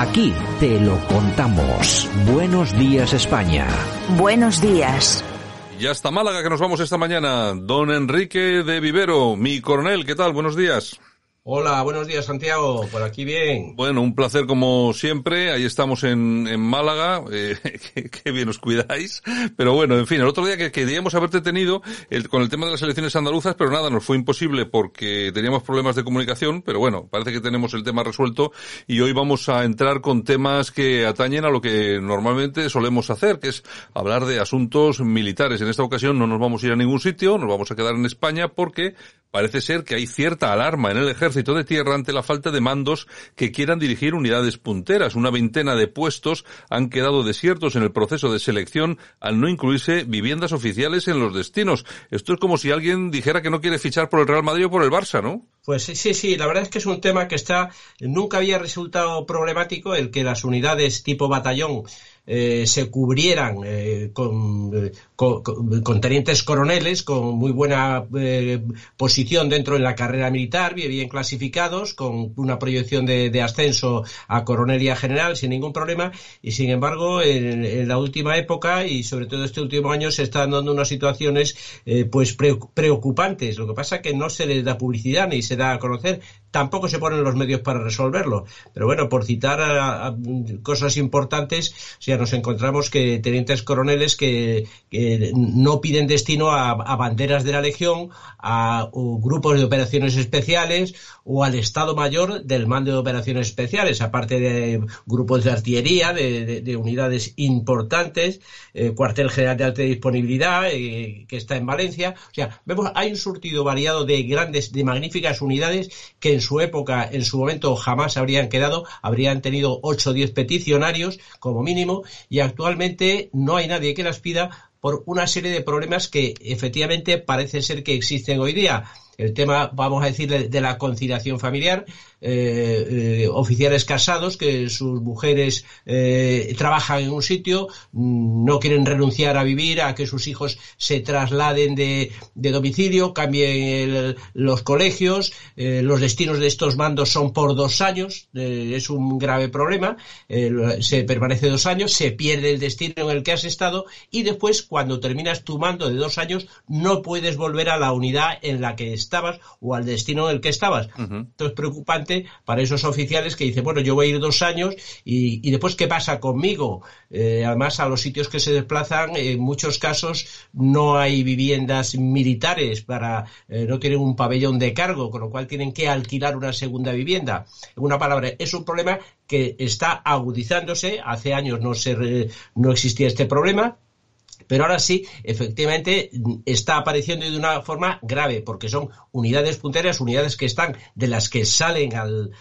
Aquí te lo contamos. Buenos días España. Buenos días. Ya está Málaga que nos vamos esta mañana. Don Enrique de Vivero, mi coronel, ¿qué tal? Buenos días. Hola, buenos días Santiago, por aquí bien. Bueno, un placer como siempre, ahí estamos en, Málaga, eh, qué, bien os cuidáis, pero bueno, en fin, el otro día que queríamos haberte tenido el, con el tema de las elecciones andaluzas, pero nada, nos fue imposible porque teníamos problemas de comunicación, pero bueno, parece que tenemos el tema resuelto y hoy vamos a entrar con temas que atañen a lo que normalmente solemos hacer, que es hablar de asuntos militares. En esta ocasión no nos vamos a ir a ningún sitio, nos vamos a quedar en España porque parece ser que hay cierta alarma en el ejército Ejército de Tierra ante la falta de mandos que quieran dirigir unidades punteras. Una veintena de puestos han quedado desiertos en el proceso de selección al no incluirse viviendas oficiales en los destinos. Esto es como si alguien dijera que no quiere fichar por el Real Madrid o por el Barça, ¿no? Pues sí, sí, la verdad es que es un tema que está, nunca había resultado problemático el que las unidades tipo batallón eh, se cubrieran eh, con, con, tenientes coroneles con muy buena eh, posición dentro de la carrera militar, bien, clasificados, con una proyección de, ascenso a coronel general sin ningún problema. Y sin embargo, en, la última época y sobre todo este último año se están dando unas situaciones pues preocupantes. Lo que pasa es que no se les da publicidad ni se da a conocer tampoco se ponen los medios para resolverlo. Pero bueno, por citar cosas importantes, sea, nos encontramos que tenientes coroneles que, no piden destino a, banderas de la Legión, a, grupos de operaciones especiales o al Estado Mayor del Mando de Operaciones Especiales, aparte de grupos de artillería, de, unidades importantes, eh, cuartel general de alta disponibilidad eh, que está en Valencia. O sea, vemos, hay un surtido variado de grandes, de magníficas unidades que en su época, en su momento, jamás habrían quedado, habrían tenido 8 o 10 peticionarios como mínimo y actualmente no hay nadie que las pida por una serie de problemas que efectivamente parece ser que existen hoy día el tema, vamos a decir, de, la conciliación familiar, eh, eh, oficiales casados que sus mujeres eh, trabajan en un sitio, mm, no quieren renunciar a vivir, a que sus hijos se trasladen de, domicilio, cambien los colegios, los destinos de estos mandos son por dos años, es un grave problema, se permanece dos años, se pierde el destino en el que has estado y después, cuando terminas tu mando de dos años, no puedes volver a la unidad en la que estás estabas o al destino en el que estabas. Esto es preocupante para esos oficiales que dicen, bueno, yo voy a ir dos años y, después, ¿qué pasa conmigo? Eh, además, a los sitios que se desplazan, en muchos casos no hay viviendas militares para, eh, no tienen un pabellón de cargo, con lo cual tienen que alquilar una segunda vivienda. En una palabra, es un problema que está agudizándose. Hace años no, se, no existía este problema pero ahora sí, efectivamente, está apareciendo de una forma grave, porque son unidades punteras, unidades que están de las que salen al,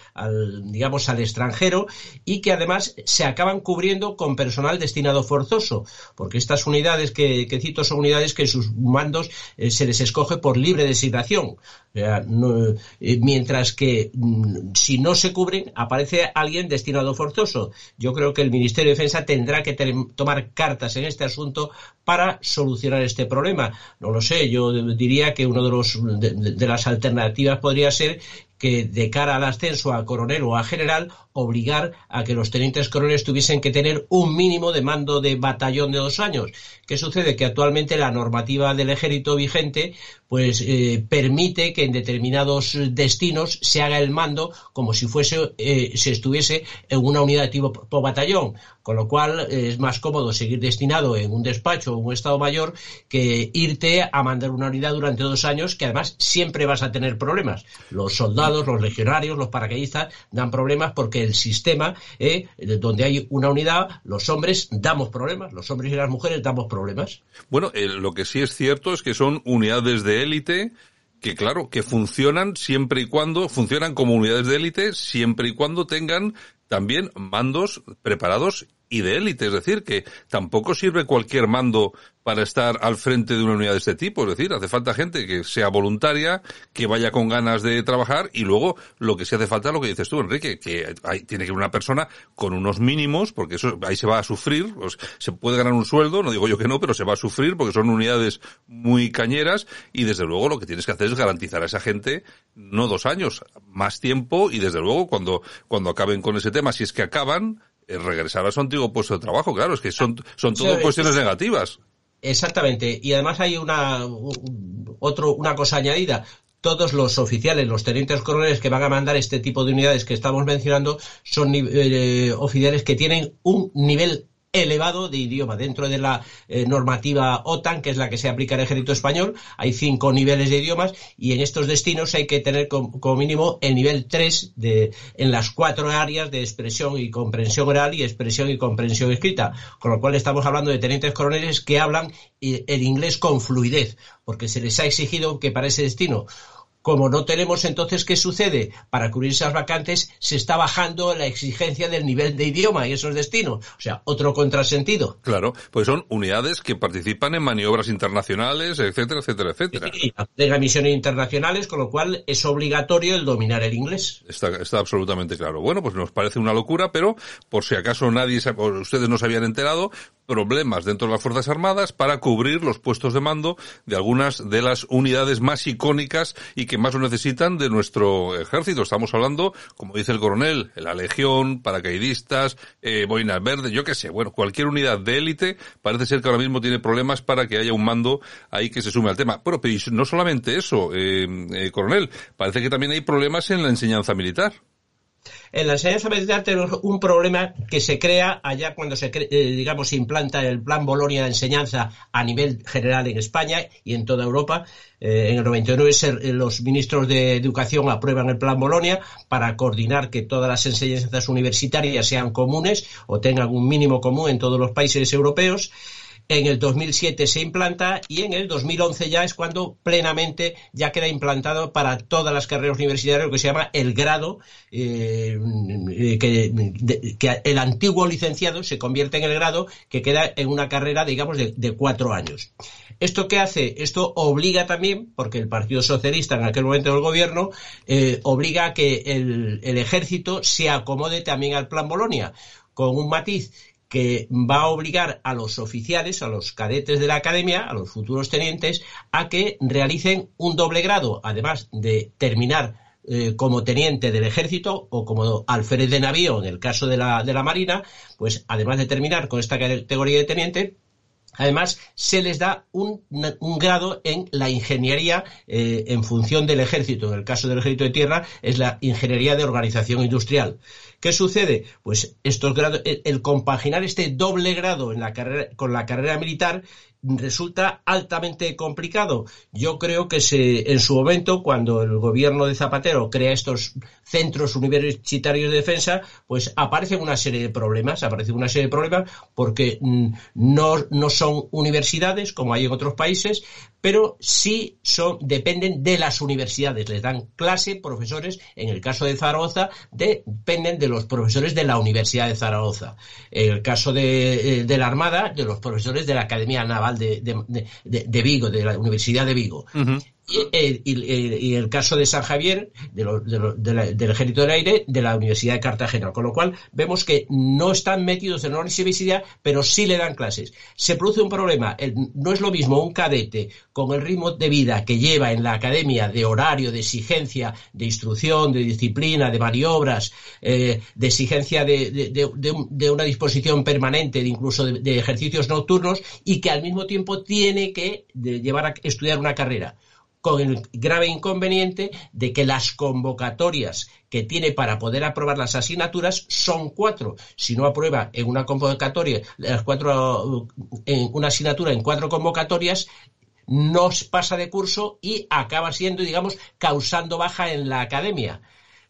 digamos, al extranjero y que además se acaban cubriendo con personal destinado forzoso, porque estas unidades que, cito son unidades que sus mandos eh, se les escoge por libre designación. Eh, mientras que mm, si no se cubren, aparece alguien destinado forzoso. Yo creo que el Ministerio de Defensa tendrá que tomar cartas en este asunto para solucionar este problema. No lo sé, yo diría que uno de de las alternativas podría ser que de cara al ascenso a coronel o a general obligar a que los tenientes coroneles tuviesen que tener un mínimo de mando de batallón de dos años. ¿Qué sucede? Que actualmente la normativa del ejército vigente pues eh, permite que en determinados destinos se haga el mando como si fuese eh, se estuviese en una unidad de tipo batallón, con lo cual eh, es más cómodo seguir destinado en un despacho o un estado mayor que irte a mandar una unidad durante dos años que además siempre vas a tener problemas. Los soldados, los legionarios, los paracaidistas dan problemas porque el sistema, eh, donde hay una unidad, los hombres damos problemas, los hombres y las mujeres damos problemas. Bueno, eh, lo que sí es cierto es que son unidades de élite que claro, que funcionan siempre y cuando, funcionan como unidades de élite siempre y cuando tengan también mandos preparados y de élite. Es decir, que tampoco sirve cualquier mando para estar al frente de una unidad de este tipo. Es decir, hace falta gente que sea voluntaria, que vaya con ganas de trabajar y luego lo que sí hace falta, lo que dices tú, Enrique, que hay, tiene que ser una persona con unos mínimos, porque eso ahí se va a sufrir, pues, se puede ganar un sueldo, no digo yo que no, pero se va a sufrir porque son unidades muy cañeras y desde luego lo que tienes que hacer es garantizar a esa gente no dos años, más tiempo y desde luego cuando, cuando acaben con ese tema, si es que acaban, regresar a su antiguo puesto de trabajo, claro, es que son, son todo cuestiones negativas. Exactamente. Y además hay una, otro, una cosa añadida todos los oficiales, los tenientes coroneles que van a mandar este tipo de unidades que estamos mencionando son eh, oficiales que tienen un nivel elevado de idioma. Dentro de la eh, normativa OTAN, que es la que se aplica al ejército español, hay cinco niveles de idiomas y en estos destinos hay que tener como, mínimo el nivel 3 de, en las cuatro áreas de expresión y comprensión oral y expresión y comprensión escrita. Con lo cual estamos hablando de tenientes coroneles que hablan eh, el inglés con fluidez, porque se les ha exigido que para ese destino como no tenemos entonces, ¿qué sucede? Para cubrir esas vacantes se está bajando la exigencia del nivel de idioma y esos destinos. O sea, otro contrasentido. Claro, pues son unidades que participan en maniobras internacionales, etcétera, etcétera, etcétera. Y de misiones internacionales, con lo cual es obligatorio el dominar el inglés. Está, está absolutamente claro. Bueno, pues nos parece una locura, pero por si acaso nadie, ustedes no se habían enterado, problemas dentro de las Fuerzas Armadas para cubrir los puestos de mando de algunas de las unidades más icónicas y que más lo necesitan de nuestro ejército. Estamos hablando, como dice el coronel, la Legión, paracaidistas, eh, boinas verdes, yo qué sé, bueno, cualquier unidad de élite parece ser que ahora mismo tiene problemas para que haya un mando ahí que se sume al tema. Bueno, pero no solamente eso, eh, eh, coronel, parece que también hay problemas en la enseñanza militar. En la enseñanza militar tenemos un problema que se crea allá cuando se, eh, digamos, se implanta el plan Bolonia de enseñanza a nivel general en España y en toda Europa. Eh, en el 99 eh, los ministros de Educación aprueban el plan Bolonia para coordinar que todas las enseñanzas universitarias sean comunes o tengan un mínimo común en todos los países europeos en el 2007 se implanta y en el 2011 ya es cuando plenamente ya queda implantado para todas las carreras universitarias lo que se llama el grado, eh, que, el antiguo licenciado se convierte en el grado que queda en una carrera, digamos, de, cuatro años. ¿Esto qué hace? Esto obliga también, porque el Partido Socialista en aquel momento del gobierno, eh, obliga a que el, el ejército se acomode también al plan Bolonia con un matiz que va a obligar a los oficiales, a los cadetes de la academia, a los futuros tenientes, a que realicen un doble grado, además de terminar eh, como teniente del ejército o como alférez de navío en el caso de la, de la marina, pues además de terminar con esta categoría de teniente, Además, se les da un, grado en la ingeniería eh, en función del ejército. En el caso del ejército de tierra es la ingeniería de organización industrial. ¿Qué sucede? Pues estos grados, el, compaginar este doble grado en la carrera, con la carrera militar resulta altamente complicado. Yo creo que se, en su momento, cuando el gobierno de Zapatero crea estos centros universitarios de defensa, pues aparecen una serie de problemas, aparecen una serie de problemas porque mm, no, no son universidades como hay en otros países, pero sí son, dependen de las universidades, les dan clase profesores, en el caso de Zaragoza, dependen de los profesores de la Universidad de Zaragoza. En el caso de, eh, la Armada, de los profesores de la Academia Naval de, de Vigo, de la Universidad de Vigo. Y, el caso de San Javier, del Ejército del Aire, de la Universidad de Cartagena. Con lo cual, vemos que no están metidos en la universidad, pero sí le dan clases. Se produce un problema. no es lo mismo un cadete con el ritmo de vida que lleva en la academia de horario, de exigencia, de instrucción, de disciplina, de maniobras, eh, de exigencia de, una disposición permanente, de incluso de, ejercicios nocturnos, y que al mismo tiempo tiene que llevar a estudiar una carrera con el grave inconveniente de que las convocatorias que tiene para poder aprobar las asignaturas son cuatro. Si no aprueba en una convocatoria, las cuatro, en una asignatura en cuatro convocatorias, no pasa de curso y acaba siendo, digamos, causando baja en la academia.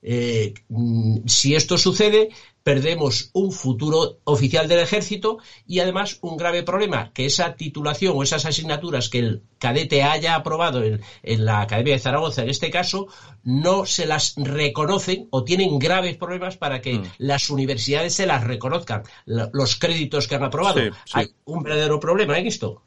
Eh, mm, si esto sucede, perdemos un futuro oficial del ejército y además un grave problema, que esa titulación o esas asignaturas que el cadete haya aprobado en, la Academia de Zaragoza, en este caso, no se las reconocen o tienen graves problemas para que mm. las universidades se las reconozcan, los créditos que han aprobado. Hay un verdadero problema en esto.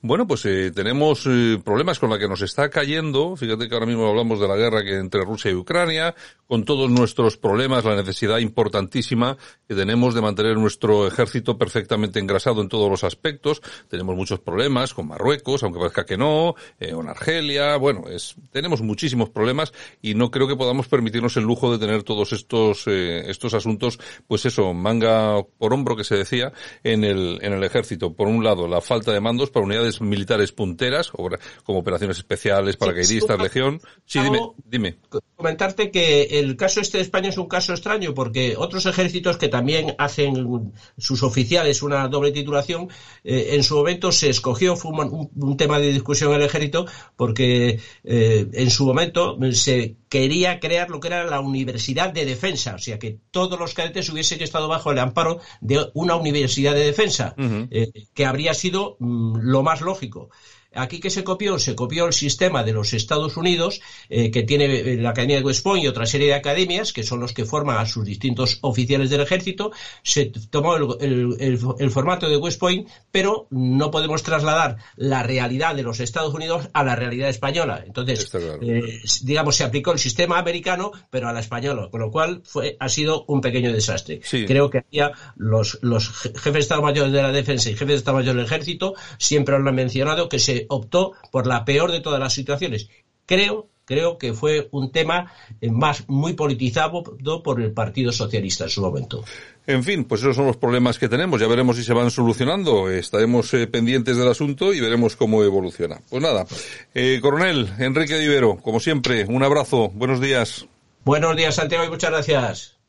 Bueno, pues eh, tenemos eh, problemas con la que nos está cayendo. Fíjate que ahora mismo hablamos de la guerra que entre Rusia y Ucrania, con todos nuestros problemas, la necesidad importantísima que tenemos de mantener nuestro ejército perfectamente engrasado en todos los aspectos. Tenemos muchos problemas con Marruecos, aunque parezca que no, eh, con Argelia. Bueno, es, tenemos muchísimos problemas y no creo que podamos permitirnos el lujo de tener todos estos eh, estos asuntos, pues eso, manga por hombro que se decía en el en el ejército. Por un lado, la falta de mandos para unidades militares punteras, como operaciones especiales, paracaidistas, legión. Sí, dime, dime. Comentarte que el caso este de España es un caso extraño porque otros ejércitos que también hacen sus oficiales una doble titulación, eh, en su momento se escogió, fue un, tema de discusión en el ejército porque eh, en su momento se quería crear lo que era la Universidad de Defensa, o sea que todos los cadetes hubiesen estado bajo el amparo de una Universidad de Defensa, eh, que habría sido mm, lo más lógico. Aquí que se copió, se copió el sistema de los Estados Unidos, eh, que tiene eh, la Academia de West Point y otra serie de academias, que son los que forman a sus distintos oficiales del ejército. Se tomó el, formato de West Point, pero no podemos trasladar la realidad de los Estados Unidos a la realidad española. Entonces, eh, digamos, se aplicó el sistema americano, pero a la española, con lo cual fue, ha sido un pequeño desastre. Creo que había los, los jefes de Estado Mayor de la Defensa y jefes de Estado Mayor del Ejército siempre lo han mencionado que se optó por la peor de todas las situaciones. Creo, creo que fue un tema eh, más muy politizado por el Partido Socialista en su momento. En fin, pues esos son los problemas que tenemos. Ya veremos si se van solucionando. Estaremos eh, pendientes del asunto y veremos cómo evoluciona. Pues nada, eh, coronel Enrique Divero, como siempre, un abrazo. Buenos días. Buenos días, Santiago, y muchas gracias.